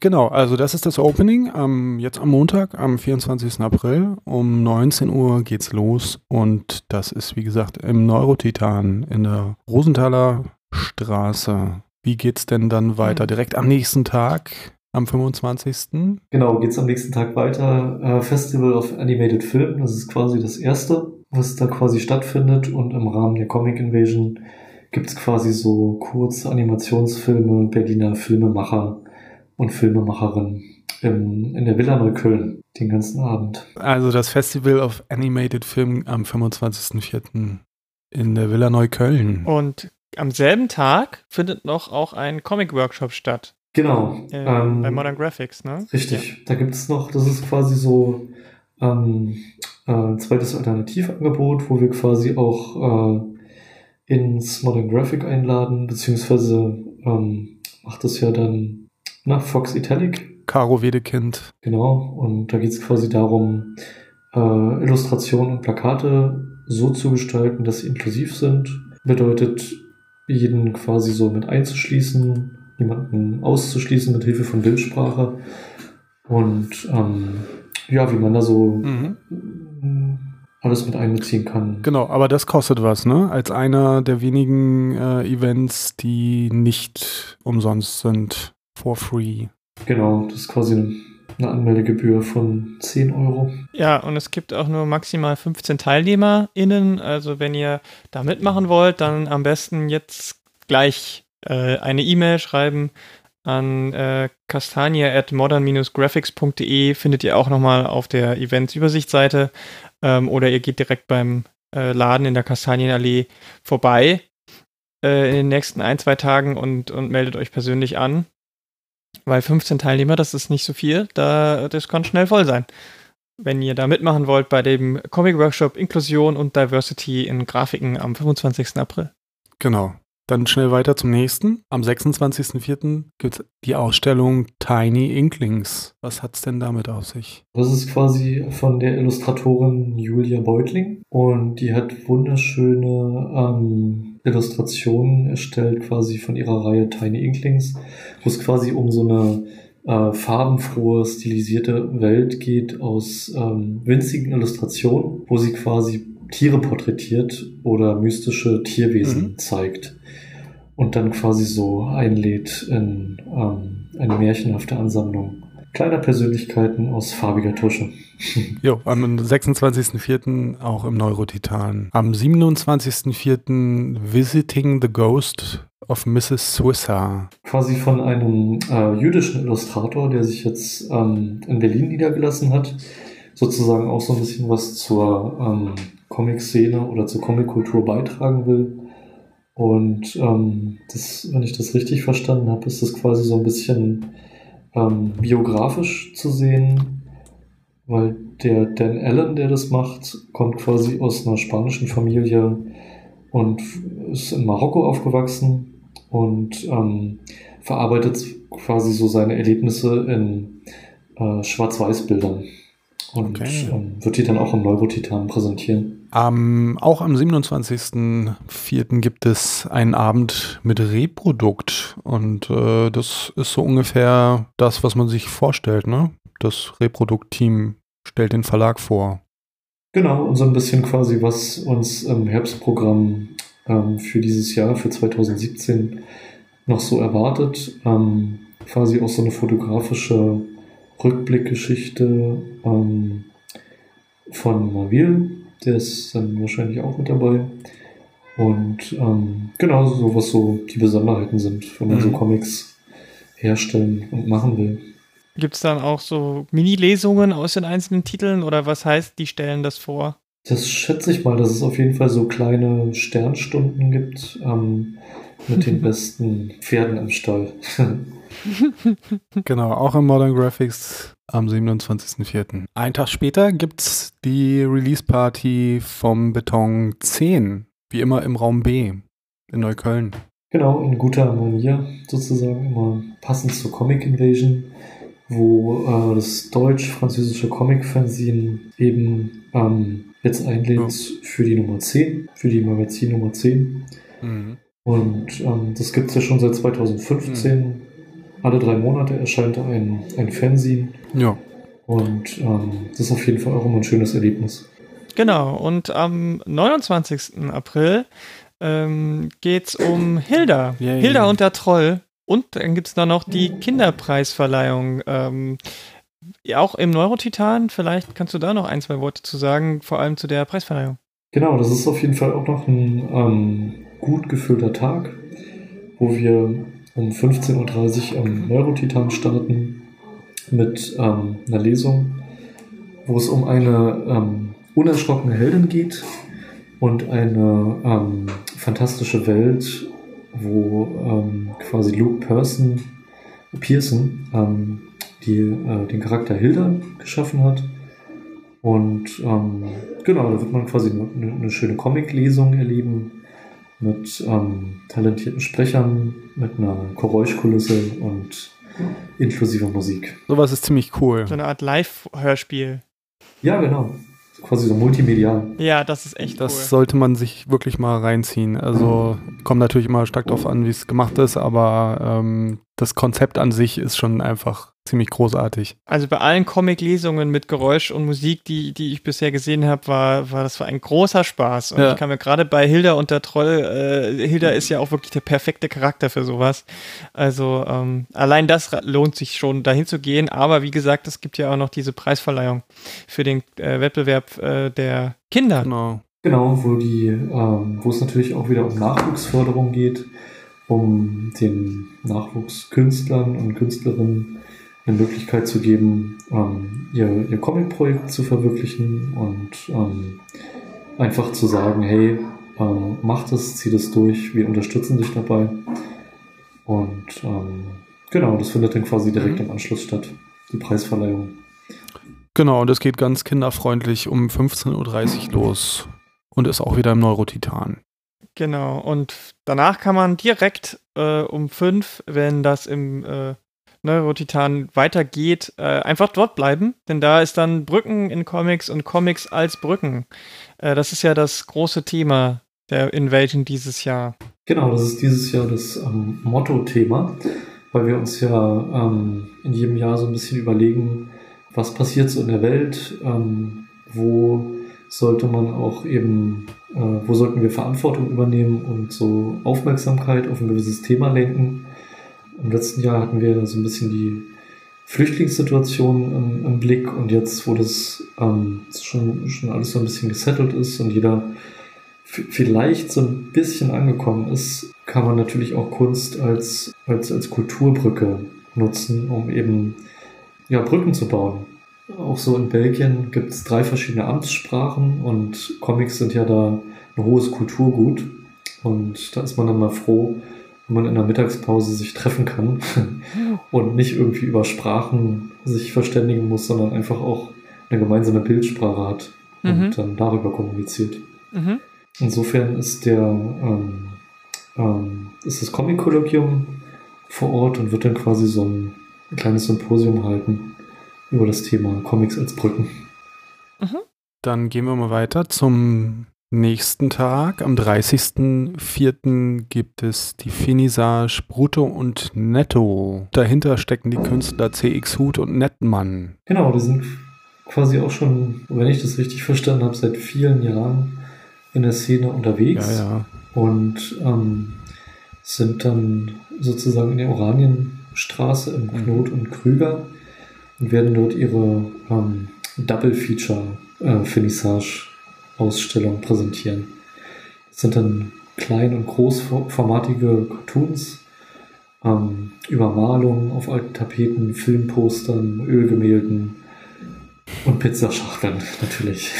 Genau, also das ist das Opening. Ähm, jetzt am Montag, am 24. April. Um 19 Uhr geht's los. Und das ist, wie gesagt, im Neurotitan in der Rosenthaler Straße. Wie geht's denn dann weiter? Direkt am nächsten Tag, am 25. Genau, geht's am nächsten Tag weiter. Äh, Festival of Animated Film, das ist quasi das erste was da quasi stattfindet. Und im Rahmen der Comic Invasion gibt's quasi so kurze Animationsfilme Berliner Filmemacher und Filmemacherinnen im, in der Villa Neukölln den ganzen Abend. Also das Festival of Animated Film am 25.04. in der Villa Neukölln. Und am selben Tag findet noch auch ein Comic-Workshop statt. Genau. Äh, ähm, bei Modern Graphics, ne? Richtig. Ja. Da gibt's noch, das ist quasi so ähm, äh, zweites Alternativangebot, wo wir quasi auch äh, ins Modern Graphic einladen, beziehungsweise ähm, macht das ja dann nach Fox Italic. Caro Wedekind. Genau, und da geht es quasi darum, äh, Illustrationen und Plakate so zu gestalten, dass sie inklusiv sind. Bedeutet, jeden quasi so mit einzuschließen, jemanden auszuschließen mit Hilfe von Bildsprache. Und ähm, ja, wie man da so mhm. Alles mit einbeziehen kann. Genau, aber das kostet was, ne? Als einer der wenigen äh, Events, die nicht umsonst sind, for free. Genau, das ist quasi eine Anmeldegebühr von 10 Euro. Ja, und es gibt auch nur maximal 15 TeilnehmerInnen. Also wenn ihr da mitmachen wollt, dann am besten jetzt gleich äh, eine E-Mail schreiben an äh, castania at modern-graphics.de findet ihr auch nochmal auf der Events-Übersichtsseite ähm, oder ihr geht direkt beim äh, Laden in der Kastanienallee vorbei äh, in den nächsten ein, zwei Tagen und, und meldet euch persönlich an. Weil 15 Teilnehmer, das ist nicht so viel, da, das kann schnell voll sein. Wenn ihr da mitmachen wollt bei dem Comic Workshop Inklusion und Diversity in Grafiken am 25. April. Genau. Dann schnell weiter zum nächsten. Am 26.04. gibt es die Ausstellung Tiny Inklings. Was hat es denn damit auf sich? Das ist quasi von der Illustratorin Julia Beutling und die hat wunderschöne ähm, Illustrationen erstellt, quasi von ihrer Reihe Tiny Inklings, wo es quasi um so eine äh, farbenfrohe, stilisierte Welt geht aus ähm, winzigen Illustrationen, wo sie quasi Tiere porträtiert oder mystische Tierwesen mhm. zeigt und dann quasi so einlädt in ähm, eine märchenhafte Ansammlung kleiner Persönlichkeiten aus farbiger Tusche. jo, am 26.04. auch im Neurotitan. Am 27.04. Visiting the Ghost of Mrs. Swissa. Quasi von einem äh, jüdischen Illustrator, der sich jetzt ähm, in Berlin niedergelassen hat. Sozusagen auch so ein bisschen was zur ähm, Comic-Szene oder zur Comic-Kultur beitragen will. Und ähm, das, wenn ich das richtig verstanden habe, ist das quasi so ein bisschen ähm, biografisch zu sehen, weil der Dan Allen, der das macht, kommt quasi aus einer spanischen Familie und ist in Marokko aufgewachsen und ähm, verarbeitet quasi so seine Erlebnisse in äh, Schwarz-Weiß-Bildern und okay. ähm, wird die dann auch im Neurotitan präsentieren. Ähm, auch am 27.04. gibt es einen Abend mit Reprodukt und äh, das ist so ungefähr das, was man sich vorstellt. Ne? Das Reprodukt-Team stellt den Verlag vor. Genau, und so ein bisschen quasi, was uns im Herbstprogramm ähm, für dieses Jahr, für 2017, noch so erwartet. Ähm, quasi auch so eine fotografische Rückblickgeschichte ähm, von Mavil. Der ist dann wahrscheinlich auch mit dabei. Und ähm, genau so, was so die Besonderheiten sind, wenn man mhm. so Comics herstellen und machen will. Gibt es dann auch so Mini-Lesungen aus den einzelnen Titeln oder was heißt, die stellen das vor? Das schätze ich mal, dass es auf jeden Fall so kleine Sternstunden gibt ähm, mit den besten Pferden im Stall. genau, auch im Modern Graphics am 27.04. Ein Tag später gibt es die Release-Party vom Beton 10, wie immer im Raum B in Neukölln. Genau, in guter Manier sozusagen, immer passend zur Comic Invasion, wo äh, das deutsch-französische Comic-Fanzine eben ähm, jetzt einlädt ja. für die Nummer 10, für die Magazin Nummer 10. Mhm. Und ähm, das gibt es ja schon seit 2015. Mhm. Alle drei Monate erscheint ein, ein Fanzine. Ja. Und ähm, das ist auf jeden Fall auch immer ein schönes Erlebnis. Genau, und am 29. April ähm, geht es um Hilda. Yay. Hilda und der Troll. Und dann gibt es da noch die Kinderpreisverleihung. Ähm, auch im Neurotitan, vielleicht kannst du da noch ein, zwei Worte zu sagen, vor allem zu der Preisverleihung. Genau, das ist auf jeden Fall auch noch ein ähm, gut gefüllter Tag, wo wir um 15.30 Uhr am Neurotitan starten mit ähm, einer Lesung, wo es um eine ähm, unerschrockene Heldin geht und eine ähm, fantastische Welt, wo ähm, quasi Luke Person, Pearson ähm, die äh, den Charakter Hilda geschaffen hat. Und ähm, genau, da wird man quasi eine, eine schöne Comic-Lesung erleben mit ähm, talentierten Sprechern, mit einer Geräuschkulisse und inklusiver Musik. Sowas ist ziemlich cool. So eine Art Live-Hörspiel. Ja, genau quasi so multimedial. Ja, das ist echt Das cool. sollte man sich wirklich mal reinziehen. Also kommt natürlich immer stark darauf an, wie es gemacht ist, aber ähm, das Konzept an sich ist schon einfach ziemlich großartig. Also bei allen Comic-Lesungen mit Geräusch und Musik, die, die ich bisher gesehen habe, war, war das war ein großer Spaß. Und ja. ich kann mir gerade bei Hilda und der Troll, äh, Hilda ist ja auch wirklich der perfekte Charakter für sowas. Also ähm, allein das lohnt sich schon, dahin zu gehen. Aber wie gesagt, es gibt ja auch noch diese Preisverleihung für den äh, Wettbewerb äh, der Kinder. Genau. Genau, wo die, ähm, wo es natürlich auch wieder um Nachwuchsförderung geht um den Nachwuchskünstlern und Künstlerinnen eine Möglichkeit zu geben, ähm, ihr, ihr Comic-Projekt zu verwirklichen und ähm, einfach zu sagen, hey, ähm, mach das, zieh das durch, wir unterstützen dich dabei. Und ähm, genau, das findet dann quasi direkt mhm. im Anschluss statt, die Preisverleihung. Genau, und es geht ganz kinderfreundlich um 15.30 Uhr los und ist auch wieder im Neurotitan. Genau, und danach kann man direkt äh, um fünf, wenn das im äh, Neurotitan weitergeht, äh, einfach dort bleiben, denn da ist dann Brücken in Comics und Comics als Brücken. Äh, das ist ja das große Thema der Invasion dieses Jahr. Genau, das ist dieses Jahr das ähm, Motto-Thema, weil wir uns ja ähm, in jedem Jahr so ein bisschen überlegen, was passiert so in der Welt, ähm, wo sollte man auch eben äh, wo sollten wir Verantwortung übernehmen und so Aufmerksamkeit auf ein gewisses Thema lenken. Im letzten Jahr hatten wir so ein bisschen die Flüchtlingssituation im, im Blick und jetzt, wo das ähm, schon, schon alles so ein bisschen gesettelt ist und jeder vielleicht so ein bisschen angekommen ist, kann man natürlich auch Kunst als, als, als Kulturbrücke nutzen, um eben ja, Brücken zu bauen. Auch so in Belgien gibt es drei verschiedene Amtssprachen und Comics sind ja da ein hohes Kulturgut. Und da ist man dann mal froh, man in der Mittagspause sich treffen kann und nicht irgendwie über Sprachen sich verständigen muss, sondern einfach auch eine gemeinsame Bildsprache hat und mhm. dann darüber kommuniziert. Mhm. Insofern ist der ähm, ähm, ist das Comic-Kolloquium vor Ort und wird dann quasi so ein, ein kleines Symposium halten über das Thema Comics als Brücken. Mhm. Dann gehen wir mal weiter zum nächsten Tag. Am 30.04. gibt es die Finissage Brutto und Netto. Dahinter stecken die Künstler CX Hut und Nettmann. Genau, die sind quasi auch schon, wenn ich das richtig verstanden habe, seit vielen Jahren in der Szene unterwegs. Ja, ja. Und ähm, sind dann sozusagen in den Oranien Straße im mhm. Knot und Krüger und werden dort ihre ähm, Double Feature äh, Finissage Ausstellung präsentieren. Das sind dann klein- und großformatige Cartoons, ähm, Übermalungen auf alten Tapeten, Filmpostern, Ölgemälden und Pizzaschachteln natürlich.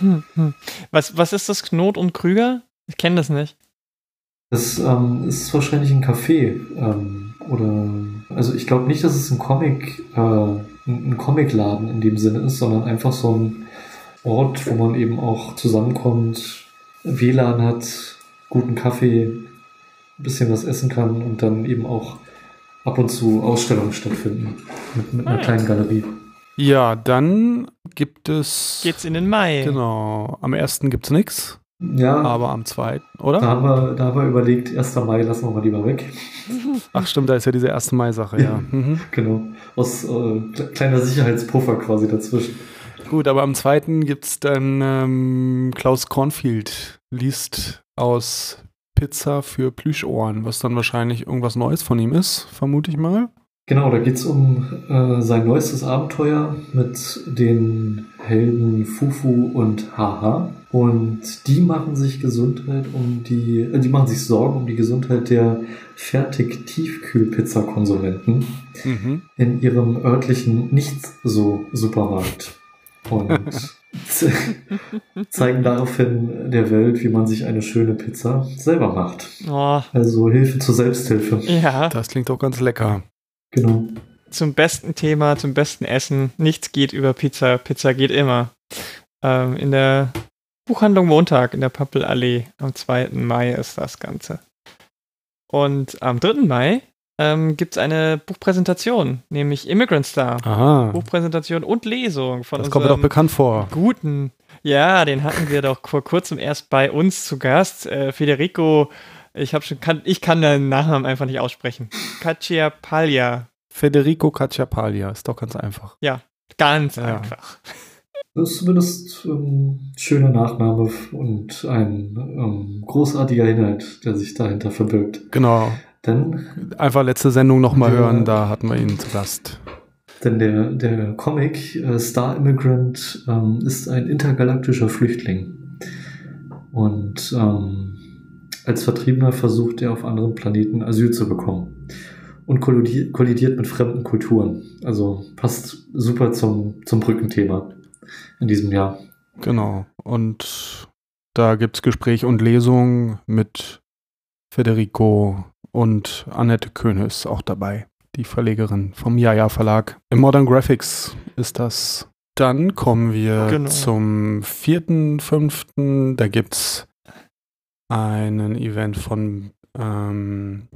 hm, hm. Was, was ist das Knot und Krüger? Ich kenne das nicht. Das ähm, ist wahrscheinlich ein Café. Ähm, oder also ich glaube nicht, dass es ein Comic, äh, ein Comicladen in dem Sinne ist, sondern einfach so ein Ort, wo man eben auch zusammenkommt, WLAN hat, guten Kaffee, ein bisschen was essen kann und dann eben auch ab und zu Ausstellungen stattfinden mit, mit einer ah, kleinen Galerie. Ja, dann gibt es. Geht's in den Mai. Genau. Am 1. gibt es nichts. Ja. Aber am 2., oder? Da haben, wir, da haben wir überlegt, 1. Mai lassen wir mal lieber weg. Ach stimmt, da ist ja diese 1. Mai-Sache, ja. Mhm. Genau. Aus äh, kleiner Sicherheitspuffer quasi dazwischen. Gut, aber am 2. gibt es dann ähm, Klaus Kornfield liest aus Pizza für Plüschohren, was dann wahrscheinlich irgendwas Neues von ihm ist, vermute ich mal. Genau, da geht es um äh, sein neuestes Abenteuer mit den Helden Fufu und Haha. Und die machen sich Gesundheit um die, äh, die machen sich Sorgen um die Gesundheit der Fertig-Tiefkühl-Pizza-Konsumenten mhm. in ihrem örtlichen Nicht-so-Supermarkt. Und zeigen daraufhin der Welt, wie man sich eine schöne Pizza selber macht. Oh. Also Hilfe zur Selbsthilfe. Ja. Das klingt auch ganz lecker. Genau. Zum besten Thema, zum besten Essen. Nichts geht über Pizza. Pizza geht immer. Ähm, in der Buchhandlung Montag in der Pappelallee am 2. Mai ist das Ganze. Und am 3. Mai ähm, gibt es eine Buchpräsentation, nämlich Immigrant Star. Aha. Buchpräsentation und Lesung von Das kommt mir doch bekannt vor. Guten. Ja, den hatten wir doch vor kurzem erst bei uns zu Gast. Äh, Federico ich habe schon, kann, ich kann den Nachnamen einfach nicht aussprechen. Cacciapaglia. Federico Cacciapaglia, ist doch ganz einfach. Ja, ganz ja. einfach. Das ist zumindest ein ähm, schöner Nachname und ein ähm, großartiger Inhalt, der sich dahinter verbirgt. Genau. Denn einfach letzte Sendung nochmal hören, da hatten wir ihn zu Gast. Denn der, der Comic äh, Star Immigrant ähm, ist ein intergalaktischer Flüchtling. Und ähm, als Vertriebener versucht er auf anderen Planeten Asyl zu bekommen und kollidiert mit fremden Kulturen. Also passt super zum, zum Brückenthema in diesem Jahr. Genau. Und da gibt es Gespräch und Lesung mit Federico und Annette Köhnes auch dabei, die Verlegerin vom Jaja Verlag. Im Modern Graphics ist das. Dann kommen wir genau. zum 4.5. Da gibt es einen Event von, ähm,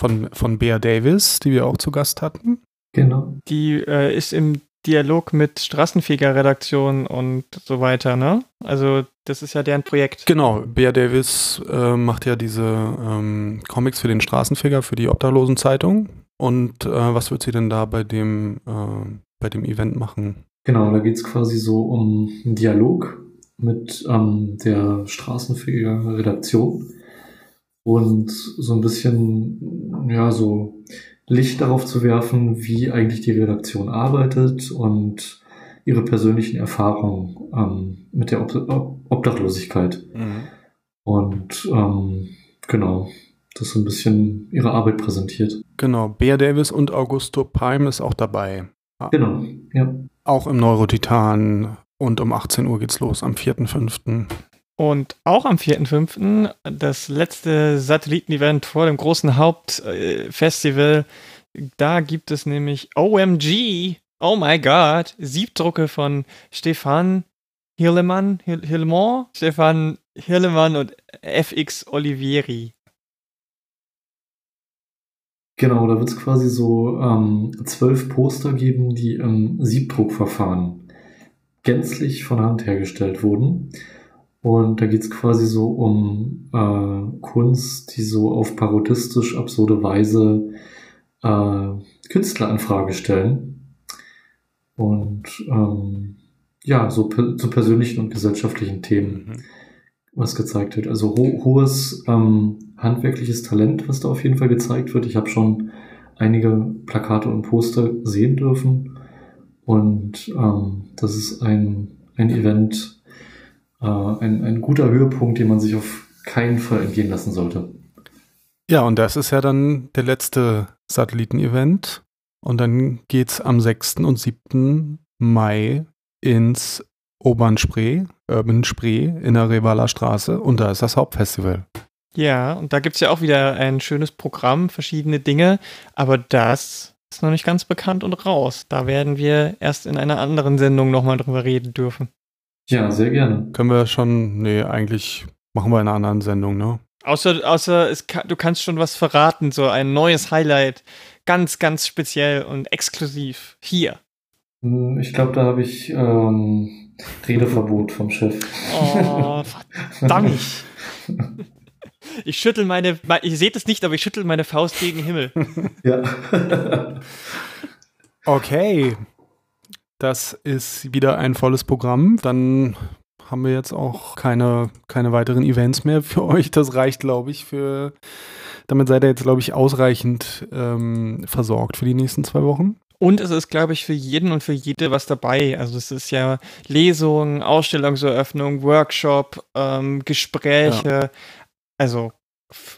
von, von Bea Davis, die wir auch zu Gast hatten. Genau. Die äh, ist im Dialog mit Straßenfeger-Redaktion und so weiter, ne? Also das ist ja deren Projekt. Genau, Bea Davis äh, macht ja diese ähm, Comics für den Straßenfeger, für die Obdachlosenzeitung. Und äh, was wird sie denn da bei dem, äh, bei dem Event machen? Genau, da geht es quasi so um einen Dialog mit ähm, der straßenfähiger Redaktion und so ein bisschen, ja, so Licht darauf zu werfen, wie eigentlich die Redaktion arbeitet und ihre persönlichen Erfahrungen ähm, mit der Ob Obdachlosigkeit. Mhm. Und ähm, genau, das so ein bisschen ihre Arbeit präsentiert. Genau, Bea Davis und Augusto Palm ist auch dabei. Genau, ja. Auch im Neurotitan und um 18 Uhr geht's los am 4.5. Und auch am 4.5. das letzte Satellitenevent vor dem großen Hauptfestival. Da gibt es nämlich OMG, oh my god, Siebdrucke von Stefan Hirlemann, Hirlemann, Stefan Hirlemann und FX Olivieri. Genau, da wird es quasi so ähm, zwölf Poster geben, die im Siebdruckverfahren gänzlich von Hand hergestellt wurden. Und da geht's quasi so um äh, Kunst, die so auf parodistisch absurde Weise äh, Künstleranfrage stellen. Und ähm, ja, so per zu persönlichen und gesellschaftlichen Themen, mhm. was gezeigt wird. Also ho hohes ähm, handwerkliches Talent, was da auf jeden Fall gezeigt wird. Ich habe schon einige Plakate und Poster sehen dürfen. Und ähm, das ist ein, ein Event, äh, ein, ein guter Höhepunkt, den man sich auf keinen Fall entgehen lassen sollte. Ja, und das ist ja dann der letzte Satelliten-Event. Und dann geht es am 6. und 7. Mai ins Obern Spree, Urban Spree in der Revaler Straße und da ist das Hauptfestival. Ja, und da gibt es ja auch wieder ein schönes Programm, verschiedene Dinge, aber das ist noch nicht ganz bekannt und raus. Da werden wir erst in einer anderen Sendung nochmal drüber reden dürfen. Ja, sehr gerne. Können wir schon, nee, eigentlich machen wir in einer anderen Sendung, ne? Außer, außer es, du kannst schon was verraten, so ein neues Highlight, ganz, ganz speziell und exklusiv hier. Hm, ich glaube, da habe ich ähm, Redeverbot vom Chef. Oh, verdammt. Ich schüttel meine, ihr seht es nicht, aber ich schüttel meine Faust gegen den Himmel. Ja. okay. Das ist wieder ein volles Programm. Dann haben wir jetzt auch keine, keine weiteren Events mehr für euch. Das reicht, glaube ich, für. Damit seid ihr jetzt, glaube ich, ausreichend ähm, versorgt für die nächsten zwei Wochen. Und es ist, glaube ich, für jeden und für jede was dabei. Also es ist ja Lesung, Ausstellungseröffnung, Workshop, ähm, Gespräche. Ja. Also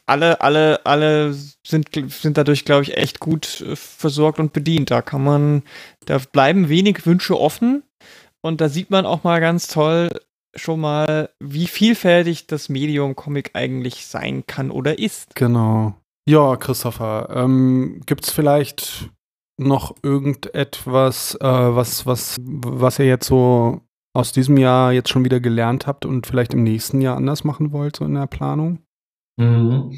alle, alle, alle sind, sind dadurch, glaube ich, echt gut äh, versorgt und bedient. Da kann man, da bleiben wenig Wünsche offen. Und da sieht man auch mal ganz toll schon mal, wie vielfältig das Medium Comic eigentlich sein kann oder ist. Genau. Ja, Christopher, ähm, gibt es vielleicht noch irgendetwas, äh, was, was, was ihr jetzt so aus diesem Jahr jetzt schon wieder gelernt habt und vielleicht im nächsten Jahr anders machen wollt, so in der Planung? Mhm.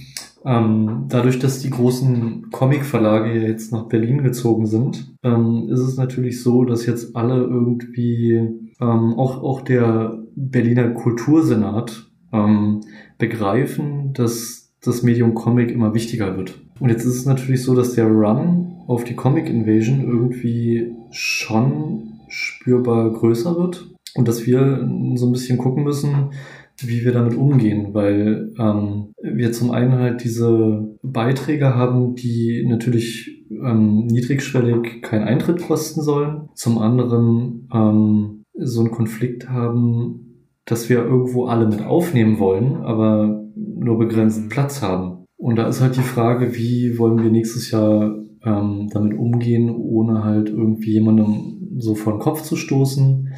Ähm, dadurch, dass die großen Comic-Verlage jetzt nach Berlin gezogen sind, ähm, ist es natürlich so, dass jetzt alle irgendwie, ähm, auch, auch der Berliner Kultursenat, ähm, begreifen, dass das Medium Comic immer wichtiger wird. Und jetzt ist es natürlich so, dass der Run auf die Comic Invasion irgendwie schon spürbar größer wird und dass wir so ein bisschen gucken müssen, wie wir damit umgehen, weil ähm, wir zum einen halt diese Beiträge haben, die natürlich ähm, niedrigschwellig keinen Eintritt kosten sollen, zum anderen ähm, so einen Konflikt haben, dass wir irgendwo alle mit aufnehmen wollen, aber nur begrenzt Platz haben. Und da ist halt die Frage, wie wollen wir nächstes Jahr ähm, damit umgehen, ohne halt irgendwie jemandem so vor den Kopf zu stoßen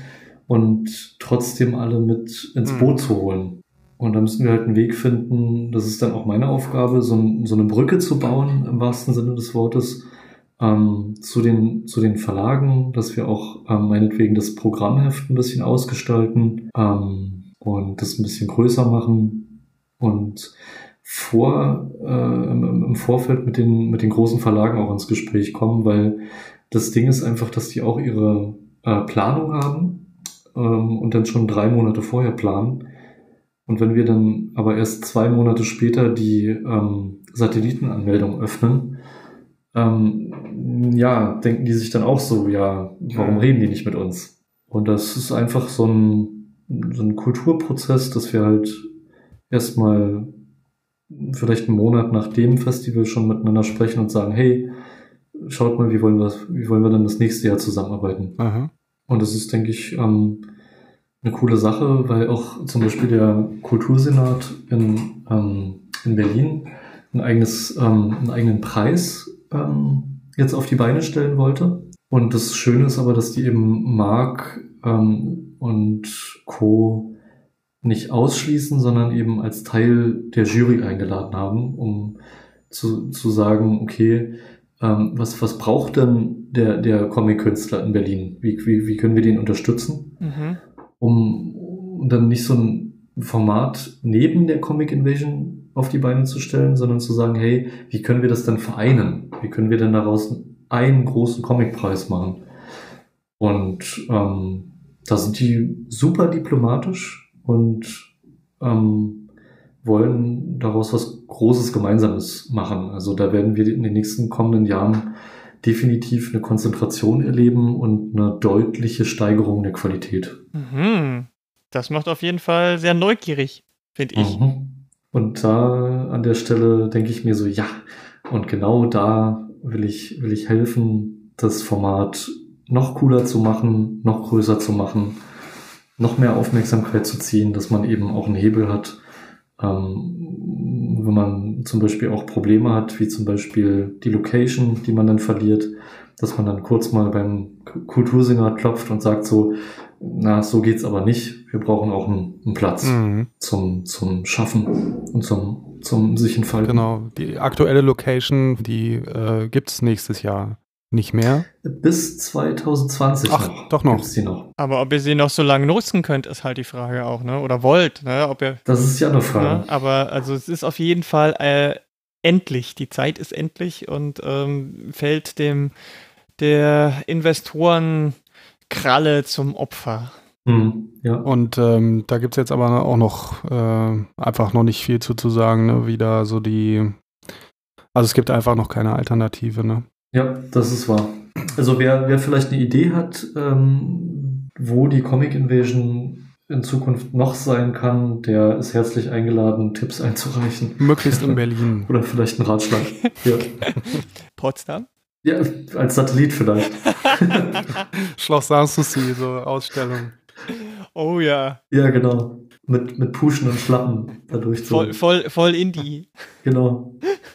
und trotzdem alle mit ins mhm. Boot zu holen. Und da müssen wir halt einen Weg finden, das ist dann auch meine Aufgabe, so, so eine Brücke zu bauen, im wahrsten Sinne des Wortes, ähm, zu, den, zu den Verlagen, dass wir auch ähm, meinetwegen das Programmheft ein bisschen ausgestalten ähm, und das ein bisschen größer machen und vor, äh, im, Vorfeld mit den, mit den großen Verlagen auch ins Gespräch kommen, weil das Ding ist einfach, dass die auch ihre äh, Planung haben ähm, und dann schon drei Monate vorher planen. Und wenn wir dann aber erst zwei Monate später die ähm, Satellitenanmeldung öffnen, ähm, ja, denken die sich dann auch so, ja, warum reden die nicht mit uns? Und das ist einfach so ein, so ein Kulturprozess, dass wir halt erstmal vielleicht einen Monat nach dem Festival schon miteinander sprechen und sagen, hey, schaut mal, wie wollen wir, wie wollen wir dann das nächste Jahr zusammenarbeiten? Aha. Und das ist, denke ich, ähm, eine coole Sache, weil auch zum Beispiel der Kultursenat in, ähm, in Berlin ein eigenes, ähm, einen eigenen Preis ähm, jetzt auf die Beine stellen wollte. Und das Schöne ist aber, dass die eben Mark ähm, und Co. nicht ausschließen, sondern eben als Teil der Jury eingeladen haben, um zu, zu sagen, okay, ähm, was, was braucht denn der, der Comic-Künstler in Berlin? Wie, wie, wie können wir den unterstützen? Mhm. Um, um dann nicht so ein Format neben der Comic Invasion auf die Beine zu stellen, sondern zu sagen, hey, wie können wir das dann vereinen? Wie können wir denn daraus einen großen Comicpreis machen? Und ähm, da sind die super diplomatisch und ähm, wollen daraus was Großes Gemeinsames machen. Also da werden wir in den nächsten kommenden Jahren definitiv eine Konzentration erleben und eine deutliche Steigerung der Qualität. Mhm. Das macht auf jeden Fall sehr neugierig, finde ich. Mhm. Und da an der Stelle denke ich mir so, ja, und genau da will ich, will ich helfen, das Format noch cooler zu machen, noch größer zu machen, noch mehr Aufmerksamkeit zu ziehen, dass man eben auch einen Hebel hat, ähm, wenn man zum Beispiel auch Probleme hat, wie zum Beispiel die Location, die man dann verliert, dass man dann kurz mal beim Kultursinger klopft und sagt so, na, so geht's aber nicht. Wir brauchen auch einen, einen Platz mhm. zum, zum Schaffen und zum, zum sich entfalten. Genau. Die aktuelle Location, die äh, gibt's nächstes Jahr nicht mehr. Bis 2020 Ach, noch. doch noch. Sie noch. Aber ob ihr sie noch so lange nutzen könnt, ist halt die Frage auch, ne? Oder wollt, ne? Ob ihr, das ist ja eine Frage. Ne? Aber also es ist auf jeden Fall äh, endlich. Die Zeit ist endlich und ähm, fällt dem der Investoren Kralle zum Opfer. Mhm, ja. Und ähm, da gibt es jetzt aber auch noch äh, einfach noch nicht viel zu, zu sagen, ne? wie da so die. Also es gibt einfach noch keine Alternative, ne? Ja, das ist wahr. Also wer, wer vielleicht eine Idee hat, ähm, wo die Comic Invasion in Zukunft noch sein kann, der ist herzlich eingeladen, Tipps einzureichen. Möglichst in Berlin. Oder vielleicht einen Ratschlag. Ja. Potsdam? Ja, als Satellit vielleicht. Schloss Sanssouci, so Ausstellung. Oh ja. Ja, genau. Mit, mit Puschen und Schlappen dadurch so. Voll, voll, voll Indie. Genau.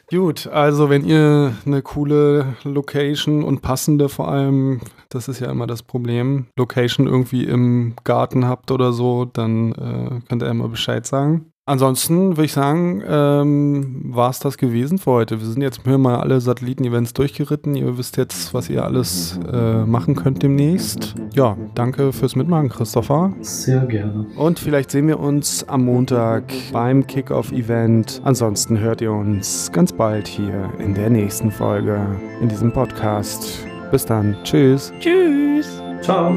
Gut, also wenn ihr eine coole Location und passende vor allem, das ist ja immer das Problem, Location irgendwie im Garten habt oder so, dann äh, könnt ihr immer Bescheid sagen. Ansonsten würde ich sagen, ähm, war es das gewesen für heute. Wir sind jetzt hier mal alle Satelliten-Events durchgeritten. Ihr wisst jetzt, was ihr alles äh, machen könnt demnächst. Ja, danke fürs Mitmachen, Christopher. Sehr gerne. Und vielleicht sehen wir uns am Montag beim Kickoff-Event. Ansonsten hört ihr uns ganz bald hier in der nächsten Folge in diesem Podcast. Bis dann. Tschüss. Tschüss. Ciao.